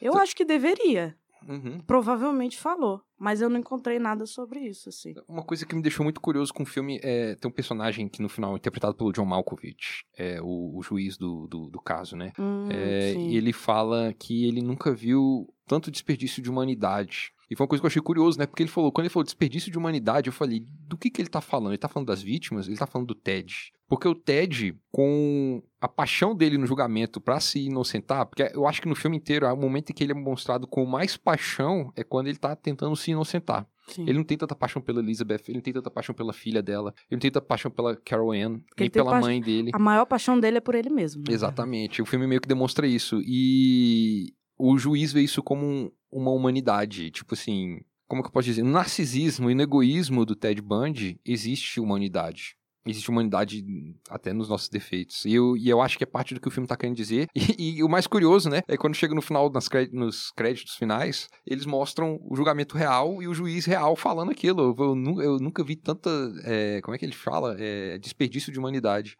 Eu acho que deveria. Uhum. Provavelmente falou, mas eu não encontrei nada sobre isso, assim. Uma coisa que me deixou muito curioso com o filme é tem um personagem que no final é interpretado pelo John Malkovich, é o, o juiz do, do, do, caso, né? Hum, é, e ele fala que ele nunca viu tanto desperdício de humanidade. E foi uma coisa que eu achei curioso, né? Porque ele falou, quando ele falou desperdício de humanidade, eu falei, do que que ele tá falando? Ele tá falando das vítimas? Ele tá falando do Ted? Porque o Ted, com a paixão dele no julgamento para se inocentar, porque eu acho que no filme inteiro, o momento em que ele é mostrado com mais paixão é quando ele tá tentando se inocentar. Sim. Ele não tem tanta paixão pela Elizabeth, ele não tem tanta paixão pela filha dela, ele não tem tanta paixão pela Carol Ann, nem pela mãe dele. A maior paixão dele é por ele mesmo. Né? Exatamente. O filme meio que demonstra isso. E o juiz vê isso como um, uma humanidade. Tipo assim, como que eu posso dizer? No narcisismo e no egoísmo do Ted Bundy existe humanidade existe humanidade até nos nossos defeitos. E eu, e eu acho que é parte do que o filme tá querendo dizer. E, e o mais curioso, né, é quando chega no final, nas nos créditos finais, eles mostram o julgamento real e o juiz real falando aquilo. Eu, eu, eu nunca vi tanta. É, como é que ele fala? É, desperdício de humanidade.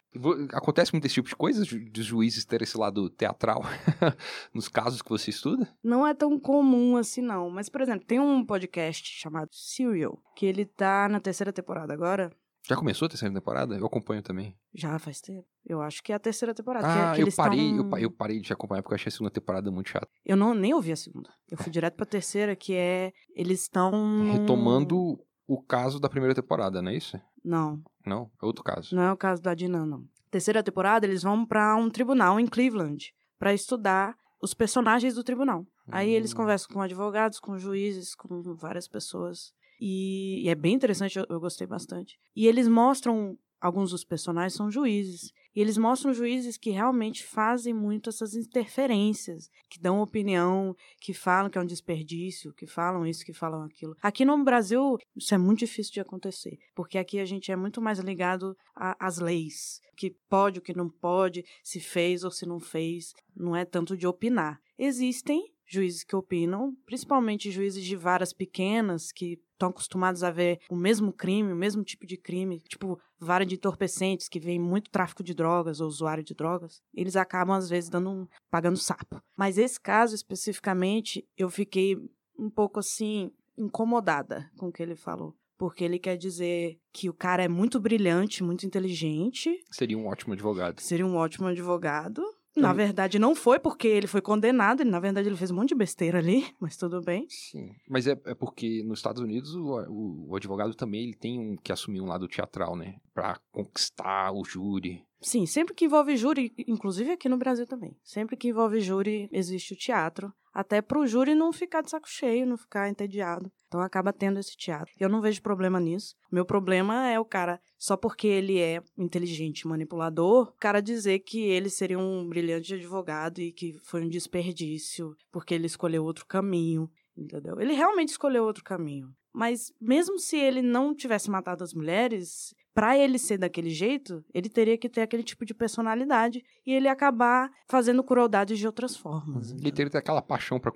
Acontece muito esse tipo de coisa, dos juízes terem esse lado teatral nos casos que você estuda? Não é tão comum assim, não. Mas, por exemplo, tem um podcast chamado Serial, que ele tá na terceira temporada agora. Já começou a terceira temporada? Eu acompanho também. Já faz tempo. Eu acho que é a terceira temporada. Ah, que, que eu, parei, eu, eu, parei de acompanhar porque eu achei a segunda temporada muito chata. Eu não, nem ouvi a segunda. Eu fui direto pra terceira, que é. Eles estão. Retomando o caso da primeira temporada, não é isso? Não. Não? É outro caso. Não é o caso da Dina, não. Terceira temporada, eles vão para um tribunal em Cleveland para estudar os personagens do tribunal. Hum. Aí eles hum. conversam com advogados, com juízes, com várias pessoas. E, e é bem interessante, eu, eu gostei bastante. E eles mostram alguns dos personagens são juízes. E eles mostram juízes que realmente fazem muito essas interferências, que dão opinião, que falam que é um desperdício, que falam isso, que falam aquilo. Aqui no Brasil, isso é muito difícil de acontecer, porque aqui a gente é muito mais ligado às leis, o que pode, o que não pode, se fez ou se não fez, não é tanto de opinar. Existem juízes que opinam, principalmente juízes de varas pequenas que estão acostumados a ver o mesmo crime, o mesmo tipo de crime, tipo vara de entorpecentes que vem muito tráfico de drogas ou usuário de drogas, eles acabam às vezes dando um, pagando sapo. Mas esse caso especificamente, eu fiquei um pouco assim incomodada com o que ele falou porque ele quer dizer que o cara é muito brilhante, muito inteligente. Seria um ótimo advogado. Seria um ótimo advogado. Na verdade, não foi porque ele foi condenado, na verdade, ele fez um monte de besteira ali, mas tudo bem. Sim, mas é, é porque nos Estados Unidos o, o, o, advogado também ele tem um, que assumir um lado teatral, né? Pra conquistar o júri. Sim, sempre que envolve júri, inclusive aqui no Brasil também, sempre que envolve júri, existe o teatro, até pro júri não ficar de saco cheio, não ficar entediado. Então acaba tendo esse teatro. Eu não vejo problema nisso. Meu problema é o cara, só porque ele é inteligente, manipulador, o cara dizer que ele seria um brilhante advogado e que foi um desperdício porque ele escolheu outro caminho, entendeu? Ele realmente escolheu outro caminho. Mas mesmo se ele não tivesse matado as mulheres, para ele ser daquele jeito, ele teria que ter aquele tipo de personalidade e ele acabar fazendo crueldades de outras formas. Uhum. Ele teria que ter aquela paixão para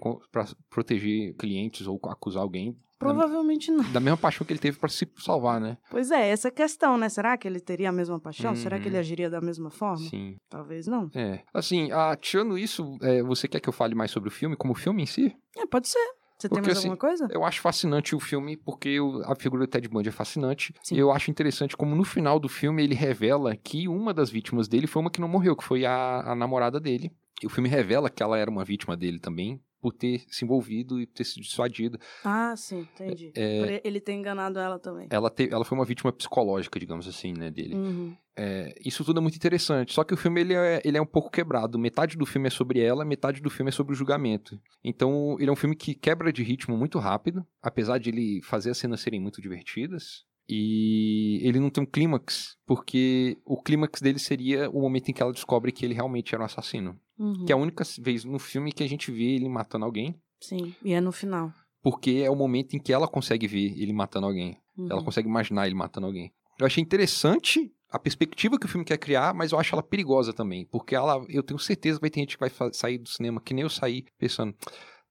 proteger clientes ou acusar alguém Provavelmente da, não. Da mesma paixão que ele teve para se salvar, né? Pois é, essa questão, né? Será que ele teria a mesma paixão? Uhum. Será que ele uhum. agiria da mesma forma? Sim. Talvez não. É. Assim, ah, tirando isso, é, você quer que eu fale mais sobre o filme, como o filme em si? É, pode ser. Você porque, tem mais assim, alguma coisa? Eu acho fascinante o filme porque a figura do Ted Bundy é fascinante. Sim. E eu acho interessante como no final do filme ele revela que uma das vítimas dele foi uma que não morreu, que foi a, a namorada dele. E o filme revela que ela era uma vítima dele também, por ter se envolvido e ter se dissuadido. Ah, sim, entendi. É, ele ter enganado ela também. Ela, te, ela foi uma vítima psicológica, digamos assim, né, dele. Uhum. É, isso tudo é muito interessante. Só que o filme ele é, ele é um pouco quebrado. Metade do filme é sobre ela, metade do filme é sobre o julgamento. Então, ele é um filme que quebra de ritmo muito rápido, apesar de ele fazer as cenas serem muito divertidas. E ele não tem um clímax, porque o clímax dele seria o momento em que ela descobre que ele realmente era um assassino. Uhum. Que é a única vez no filme que a gente vê ele matando alguém. Sim, e é no final. Porque é o momento em que ela consegue ver ele matando alguém. Uhum. Ela consegue imaginar ele matando alguém. Eu achei interessante a perspectiva que o filme quer criar, mas eu acho ela perigosa também. Porque ela, eu tenho certeza que vai ter gente que vai sair do cinema, que nem eu saí, pensando,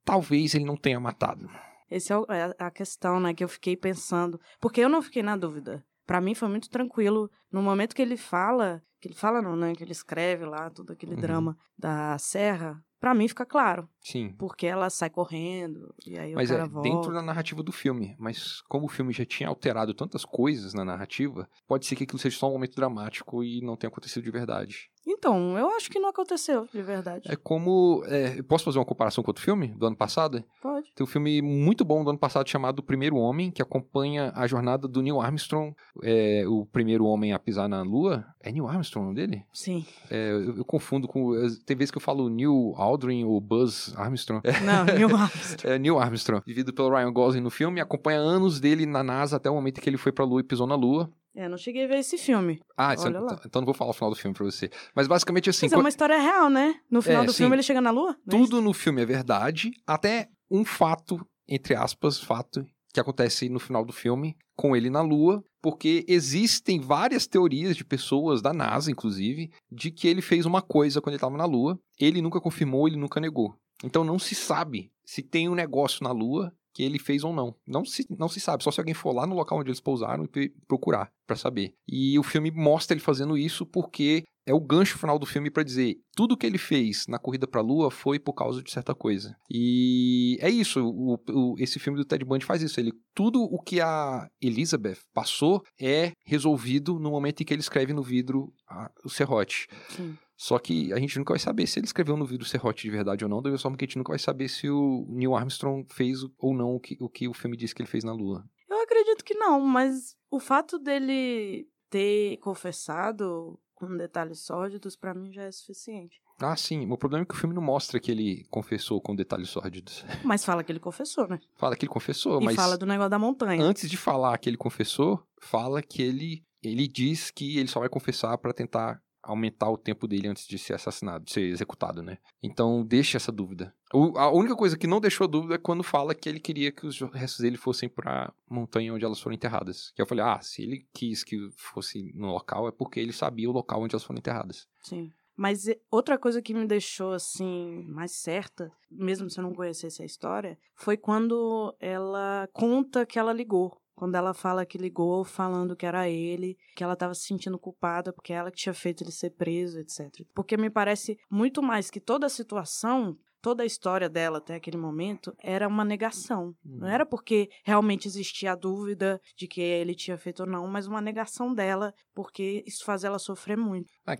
talvez ele não tenha matado. Essa é, é a questão, né, que eu fiquei pensando. Porque eu não fiquei na dúvida. Para mim foi muito tranquilo. No momento que ele fala, que ele fala não, né, que ele escreve lá todo aquele uhum. drama da serra, para mim fica claro. Sim. Porque ela sai correndo e aí mas o cara é, volta. dentro da narrativa do filme. Mas como o filme já tinha alterado tantas coisas na narrativa, pode ser que aquilo seja só um momento dramático e não tenha acontecido de verdade. Então, eu acho que não aconteceu, de verdade. É como. é, posso fazer uma comparação com outro filme do ano passado? Pode. Tem um filme muito bom do ano passado chamado O Primeiro Homem, que acompanha a jornada do Neil Armstrong, é, o primeiro homem a pisar na Lua. É Neil Armstrong o nome dele? Sim. É, eu, eu confundo com. Tem vezes que eu falo Neil Aldrin ou Buzz Armstrong. É, Não, Neil Armstrong. é Neil Armstrong, vivido pelo Ryan Gosling no filme, acompanha anos dele na NASA até o momento que ele foi pra Lua e pisou na Lua. É, não cheguei a ver esse filme. Ah, lá. então, então não vou falar o final do filme pra você. Mas basicamente assim. Mas é uma história real, né? No final É, do sim. filme ele chega na lua? É Tudo no filme é verdade, até um fato, entre aspas, fato, que acontece no final do filme, com ele na Lua, porque existem várias teorias de pessoas, da NASA inclusive, de que ele fez uma coisa quando ele estava na Lua. Ele nunca confirmou, ele nunca negou. Então não se sabe se tem um negócio na Lua que ele fez ou não. Não se, não se sabe, só se alguém for lá no local onde eles pousaram e procurar pra saber. E o filme mostra ele fazendo isso porque é o gancho final do filme pra dizer tudo que ele fez na corrida pra Lua foi por causa de certa coisa. E é isso, o- o- esse filme do Ted Bundy faz isso. Ele tudo o que a Elizabeth passou é resolvido no momento em que ele escreve no vidro a- o serrote. Sim. Só que a gente nunca vai saber se ele escreveu no vidro serrote de verdade ou não, da mesma forma que a gente nunca vai saber se o Neil Armstrong fez ou não o que o, que o filme diz que ele fez na Lua. Eu acredito que não, mas o fato dele ter confessado com detalhes sórdidos, pra mim já é suficiente. Ah, sim. O problema é que o filme não mostra que ele confessou com detalhes sórdidos. Mas fala que ele confessou, né? Fala que ele confessou, e mas fala do negócio da montanha. antes de falar que ele confessou, fala que ele ele diz que ele só vai confessar pra tentar aumentar o tempo dele antes de ser assassinado, de ser executado, né? Então deixa essa dúvida. O- a única coisa que não deixou dúvida é quando fala que ele queria que os restos dele fossem pra montanha onde elas foram enterradas. Que eu falei, ah, se ele quis que fosse no local é porque ele sabia o local onde elas foram enterradas. Sim. Mas outra coisa que me deixou assim mais certa, mesmo se eu não conhecesse a história, foi quando ela conta que ela ligou. Quando ela fala que ligou falando que era ele, que ela estava se sentindo culpada porque ela que tinha feito ele ser preso, etc. Porque me parece muito mais que toda a situação, toda a história dela até aquele momento era uma negação. Não era porque realmente existia a dúvida de que ele tinha feito ou não, mas uma negação dela, porque isso faz ela sofrer muito. Ah,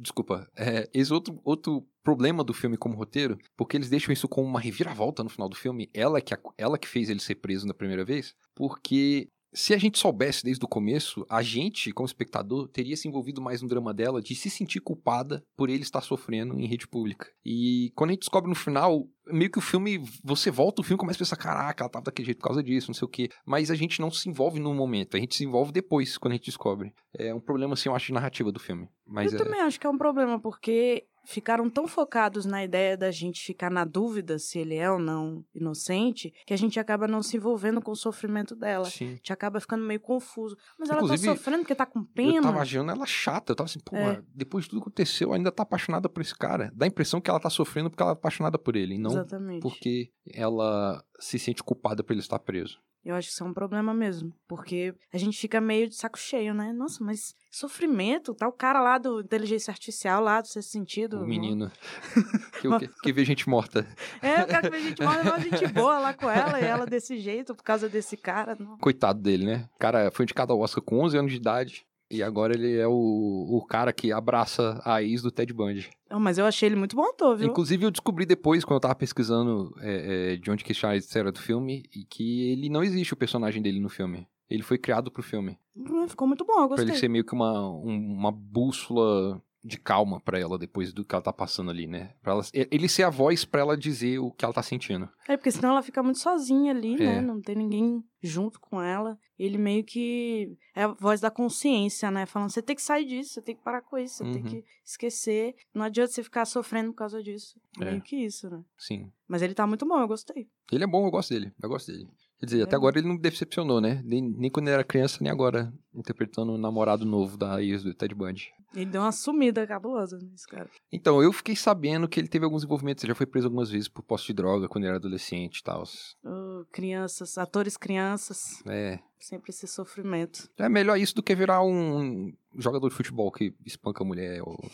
desculpa. É, esse outro, outro problema do filme como roteiro, porque eles deixam isso como uma reviravolta no final do filme, ela que, ela que fez ele ser preso na primeira vez, porque se a gente soubesse desde o começo, a gente, como espectador, teria se envolvido mais no drama dela de se sentir culpada por ele estar sofrendo em rede pública. E quando a gente descobre no final, meio que o filme, você volta o filme e começa a pensar, caraca, ela tava daquele jeito por causa disso, não sei o quê. Mas a gente não se envolve no momento, a gente se envolve depois, quando a gente descobre. É um problema, assim, eu acho, de narrativa do filme. Mas eu é... também acho que é um problema, porque ficaram tão focados na ideia da gente ficar na dúvida se ele é ou não inocente, que a gente acaba não se envolvendo com o sofrimento dela. Sim. A gente acaba ficando meio confuso. Mas ela Inclusive, tá sofrendo porque tá com Eu pena. tava achando ela chata. Eu tava assim, pô, É. depois de tudo que aconteceu, ainda tá apaixonada por esse cara. Dá a impressão que ela tá sofrendo porque ela é apaixonada por ele, e Exatamente. porque ela se sente culpada por ele estar preso. Eu acho que isso é um problema mesmo. Porque a gente fica meio de saco cheio, né? Nossa, mas sofrimento, tá o cara lá do inteligência artificial, lá do sexto sentido. O menino que, que, que vê gente morta. É, o cara que vê gente mora, uma gente boa lá com ela, e ela desse jeito, por causa desse cara. Não. Coitado dele, né? O cara foi indicado ao Oscar com 11 anos de idade. E agora ele é o, o cara que abraça a ex do Ted Bundy. Não, mas eu achei ele muito bom ator, viu? Inclusive, eu descobri depois, quando eu tava pesquisando é, é, de onde que Charles era do filme, e que ele não existe o personagem dele no filme. Ele foi criado pro filme. Hum, Ficou muito bom, eu Pra gostei. ele ser meio que uma, um- uma bússola de calma pra ela depois do que ela tá passando ali, né? Pra ela, ele ser a voz pra ela dizer o que ela tá sentindo. É, porque senão ela fica muito sozinha ali, É. né? Não tem ninguém junto com ela. Ele meio que é a voz da consciência, né? Falando, você tem que sair disso, você tem que parar com isso, você tem Uhum. que esquecer. Não adianta você ficar sofrendo por causa disso. É. Meio que isso, né? Sim. Mas ele tá muito bom, eu gostei. Ele é bom, eu gosto dele. Eu gosto dele. Quer dizer, até é agora ele não me decepcionou, né? Nem, nem quando ele era criança, nem agora, interpretando o namorado novo da ex do Ted Bundy. Ele deu uma sumida cabulosa nesse cara. Então, eu fiquei sabendo que ele teve alguns envolvimentos. Ele já foi preso algumas vezes por posse de droga quando ele era adolescente e tal. Ô, crianças, atores crianças, É. sempre esse sofrimento. É melhor isso do que virar um jogador de futebol que espanca a mulher ou.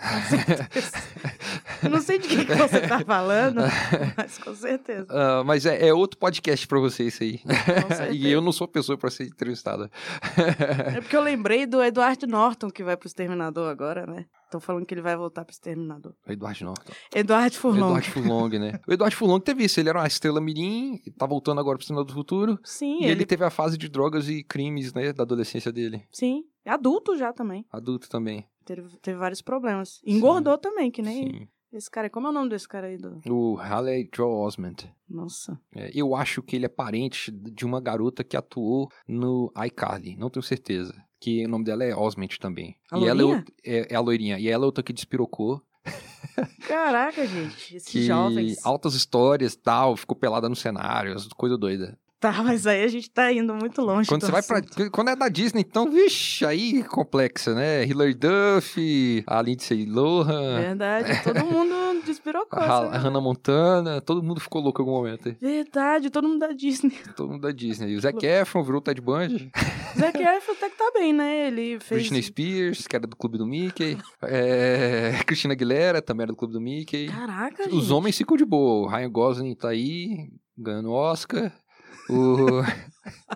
Não sei de que, que você tá falando, mas com certeza. Ah, mas é, é outro podcast pra você isso aí. E eu não sou pessoa pra ser entrevistada. É porque eu lembrei do Edward Norton, que vai pro Exterminador agora, né? Estão falando que ele vai voltar pro Exterminador. Edward Norton. Eduardo Furlong. Edward Furlong, né? O Edward Furlong teve isso. Ele era uma estrela mirim, tá voltando agora pro Cinema do Futuro. Sim, E ele... ele... teve a fase de drogas e crimes, né? Da adolescência dele. Sim, adulto já também. Adulto também. Teve, teve vários problemas. Engordou também, que nem Sim. Esse cara. Como é o nome desse cara aí? Do... O Haley Joel Osment. Nossa. É, eu acho que ele é parente de uma garota que atuou no iCarly. Não tenho certeza. Que o nome dela é Osment também. A e ela é, é, é a loirinha. E ela é outra que despirocou. Caraca, gente. Esses Que jovens. altas histórias tal, ficou pelada no cenário, coisa doida. Tá, mas aí a gente tá indo muito longe. Quando do você vai pra. assunto. Quando é da Disney, então, vixe, aí complexa, né? Hilary Duff, a Lindsay Lohan, Verdade, todo mundo despirocou. a, Ha- sabe? a Hannah Montana, todo mundo ficou louco em algum momento. aí. Verdade, todo mundo da Disney. Todo mundo da Disney. O Zac Efron virou o Ted Bundy. Zac Efron até que tá bem, né? Ele fez... Britney Spears, que era do Clube do Mickey. É, Christina Aguilera, também era do Clube do Mickey. Caraca, Os gente. homens ficam de boa. O Ryan Gosling tá aí, ganhando Oscar. O...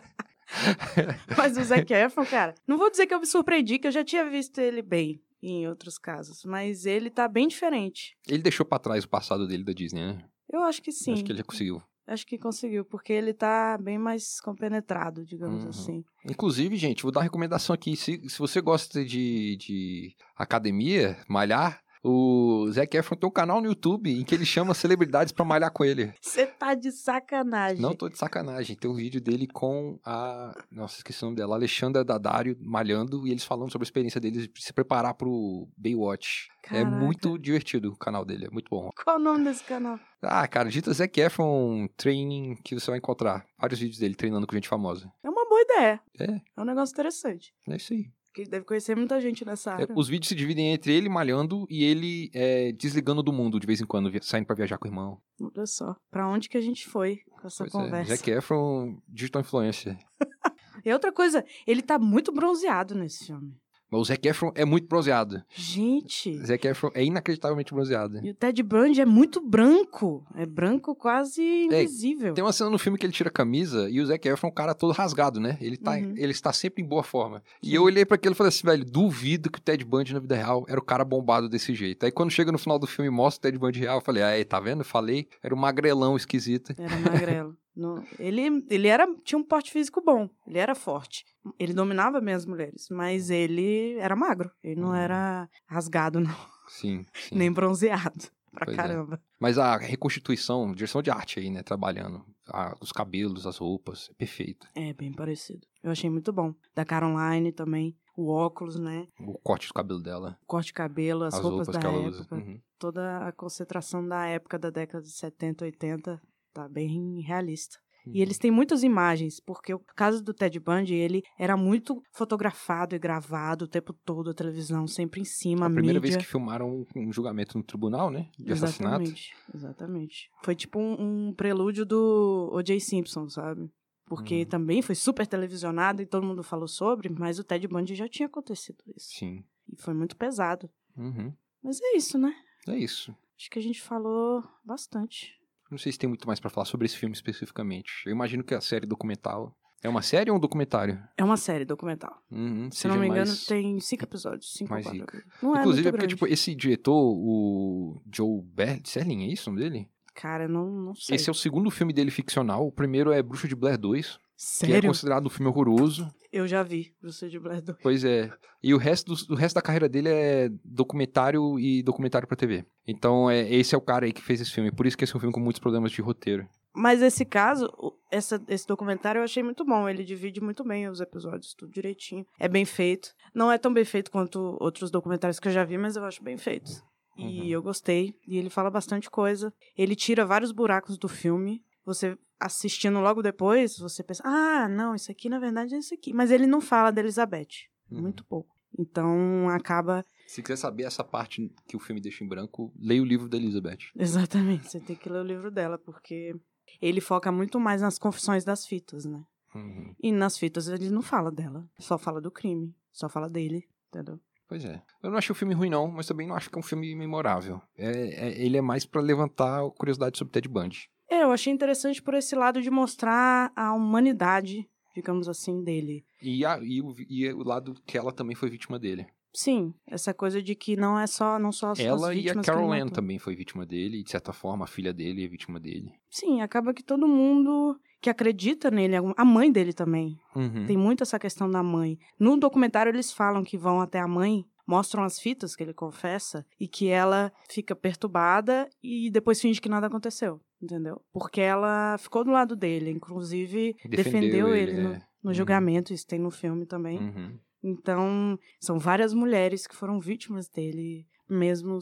Mas o Zac Efron, cara, não vou dizer que eu me surpreendi, que eu já tinha visto ele bem em outros casos, mas ele tá bem diferente. Ele deixou pra trás o passado dele da Disney, né? Eu acho que sim. Acho que ele já conseguiu. Acho que conseguiu, porque ele tá bem mais compenetrado, digamos Uhum. assim. Inclusive, gente, vou dar uma recomendação aqui. Se, se você gosta de, de academia, malhar, o Zac Efron tem um canal no YouTube em que ele chama celebridades pra malhar com ele. Você tá de sacanagem. Não tô de sacanagem. Tem um vídeo dele com a. Nossa, esqueci o nome dela. Alexandra Daddario malhando e eles falando sobre a experiência deles de se preparar pro Baywatch. É Caraca. muito divertido o canal dele, é muito bom. Qual o nome desse canal? Ah, cara, digita Zac Efron Training que você vai encontrar. Vários vídeos dele treinando com gente famosa. É uma boa ideia. É. É um negócio interessante. É isso aí. Porque ele deve conhecer muita gente nessa É, área. os vídeos se dividem entre ele malhando e ele é, desligando do mundo de vez em quando, saindo pra viajar com o irmão. Olha só. Pra onde que a gente foi com essa Pois é, conversa? Zac Efron, digital influencer. E outra coisa, ele tá muito bronzeado nesse filme. Mas o Zac Efron é muito bronzeado. Gente. Zac Efron é inacreditavelmente bronzeado. E o Ted Bundy é muito branco. É branco quase invisível. Tem uma cena no filme que ele tira a camisa e o Zac Efron é um cara todo rasgado, né? Ele, tá, Uhum. ele está sempre em boa forma. E Sim. eu olhei pra aquilo e falei assim, velho, duvido que o Ted Bundy na vida real era o cara bombado desse jeito. Aí quando chega no final do filme e mostra o Ted Bundy real, eu falei, aí, tá vendo? Eu falei, era um magrelão esquisito. Era magrelo. Não- ele ele era, tinha um porte físico bom. Ele era forte. Ele dominava bem as mulheres. Mas ele era magro. Ele não Uhum. era rasgado, não. Sim, sim. Nem bronzeado. Pra Pois é. caramba. Mas a reconstituição, direção de arte aí, né? Trabalhando. Ah, os cabelos, as roupas, é perfeito. É, bem parecido. Eu achei muito bom. Da Caroline também. O óculos, né? O corte do cabelo dela, O corte de cabelo, as, as, roupas, roupas da que ela usa. época. Uhum. Toda a concentração da época da década de 70, 80. Tá bem realista. Uhum. E eles têm muitas imagens, porque o caso do Ted Bundy, ele era muito fotografado e gravado o tempo todo, a televisão sempre em cima, A a primeira mídia. vez que filmaram um julgamento no tribunal, né? De assassinato. Exatamente, exatamente. Foi tipo um, um prelúdio do O.J. Simpson, sabe? Porque Uhum. também foi super televisionado e todo mundo falou sobre, mas o Ted Bundy já tinha acontecido isso. Sim. E foi muito pesado. Uhum. Mas é isso, né? É isso. Acho que a gente falou bastante. Não sei se tem muito mais pra falar sobre esse filme especificamente. Eu imagino que a série documental. É uma série ou um documentário? É uma série documental. Uhum, Se não me engano, mais- tem cinco episódios. Cinco mais rica. Não é Inclusive, é porque, grande. tipo, esse diretor, o Joe Ber Serling, é isso o nome dele? Cara, não, não sei. Esse é o segundo filme dele ficcional. O primeiro é Bruxa de Blair 2, que é Sério? considerado um filme horroroso. Eu já vi Bruce de Blair 2. Pois é. E o resto, do, o resto da carreira dele é documentário e documentário pra TV. Então, é, esse é o cara aí que fez esse filme. Por isso que esse é um filme com muitos problemas de roteiro. Mas esse caso, essa, esse documentário eu achei muito bom. Ele divide muito bem os episódios, tudo direitinho. É bem feito. Não é tão bem feito quanto outros documentários que eu já vi, mas eu acho bem feito. Uhum. E eu gostei. E ele fala bastante coisa. Ele tira vários buracos do filme. Você assistindo logo depois, você pensa, ah, não, isso aqui na verdade é isso aqui. Mas ele não fala da Elizabeth. Uhum. Muito pouco. Então acaba. Se quiser saber essa parte que o filme deixa em branco, leia o livro da Elizabeth. Exatamente, você tem que ler o livro dela, porque ele foca muito mais nas confissões das fitas, né? Uhum. E nas fitas ele não fala dela, só fala do crime, só fala dele, entendeu? Pois é. Eu não achei o filme ruim, não, mas também não acho que é um filme memorável. É, é ele é mais para levantar curiosidade sobre Ted Bundy. É, eu achei interessante por esse lado de mostrar a humanidade, digamos assim, dele. E, a, e, o, e o lado que ela também foi vítima dele. Sim, essa coisa de que não é só não só as Ela e a Carol Ann também foi vítima dele, e de certa forma a filha dele é vítima dele. Sim, acaba que todo mundo que acredita nele, a mãe dele também. Uhum. Tem muito essa questão da mãe. No documentário eles falam que vão até a mãe, mostram as fitas que ele confessa e que ela fica perturbada e depois finge que nada aconteceu, entendeu? Porque ela ficou do lado dele, inclusive defendeu, defendeu ele, ele no, é. no uhum. julgamento, isso tem no filme também. Uhum. Então, são várias mulheres que foram vítimas dele, mesmo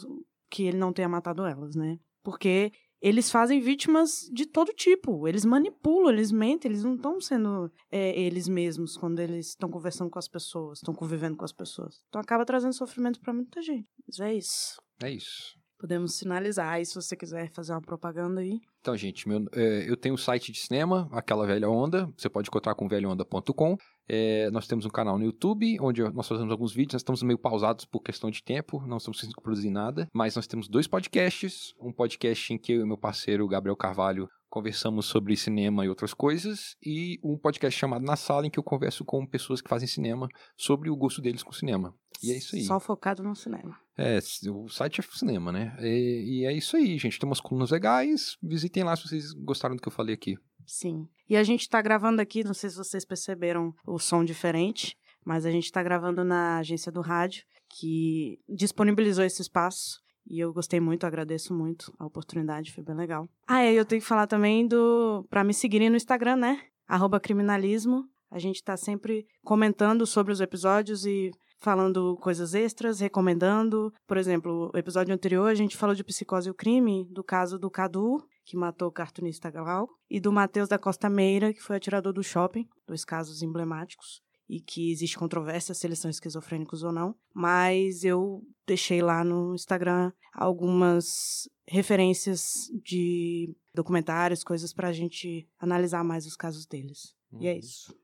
que ele não tenha matado elas, né? Porque eles fazem vítimas de todo tipo. Eles manipulam, eles mentem, eles não estão sendo é, eles mesmos quando eles estão conversando com as pessoas, estão convivendo com as pessoas. Então acaba trazendo sofrimento para muita gente. Mas é isso. É isso. Podemos sinalizar aí se você quiser fazer uma propaganda aí. Então, gente, meu, é, eu tenho um site de cinema, aquela velha onda. Você pode encontrar com velhaonda.com. É, nós temos um canal no YouTube, onde nós fazemos alguns vídeos. Nós estamos meio pausados por questão de tempo, não estamos conseguindo produzir nada. Mas nós temos dois podcasts. Um podcast em que eu e meu parceiro Gabriel Carvalho conversamos sobre cinema e outras coisas. E um podcast chamado Na Sala, em que eu converso com pessoas que fazem cinema sobre o gosto deles com cinema. E é isso aí. Só focado no cinema. É, o site é cinema, né? E, e é isso aí, gente. Tem umas colunas legais. Visitem lá se vocês gostaram do que eu falei aqui. Sim. E a gente tá gravando aqui, não sei se vocês perceberam o som diferente, mas a gente tá gravando na agência do rádio, que disponibilizou esse espaço. E eu gostei muito, agradeço muito a oportunidade, foi bem legal. Ah, e eu tenho que falar também do. para me seguirem no Instagram, né? Arroba criminalismo. A gente tá sempre comentando sobre os episódios e falando coisas extras, recomendando. Por exemplo, o episódio anterior a gente falou de Psicose e o Crime, do caso do Cadu, que matou o cartunista Glau, e do Matheus da Costa Meira, que foi atirador do shopping, dois casos emblemáticos e que existe controvérsia se eles são esquizofrênicos ou não, mas eu deixei lá no Instagram algumas referências de documentários, coisas para a gente analisar mais os casos deles. Uhum. E é uhum. isso.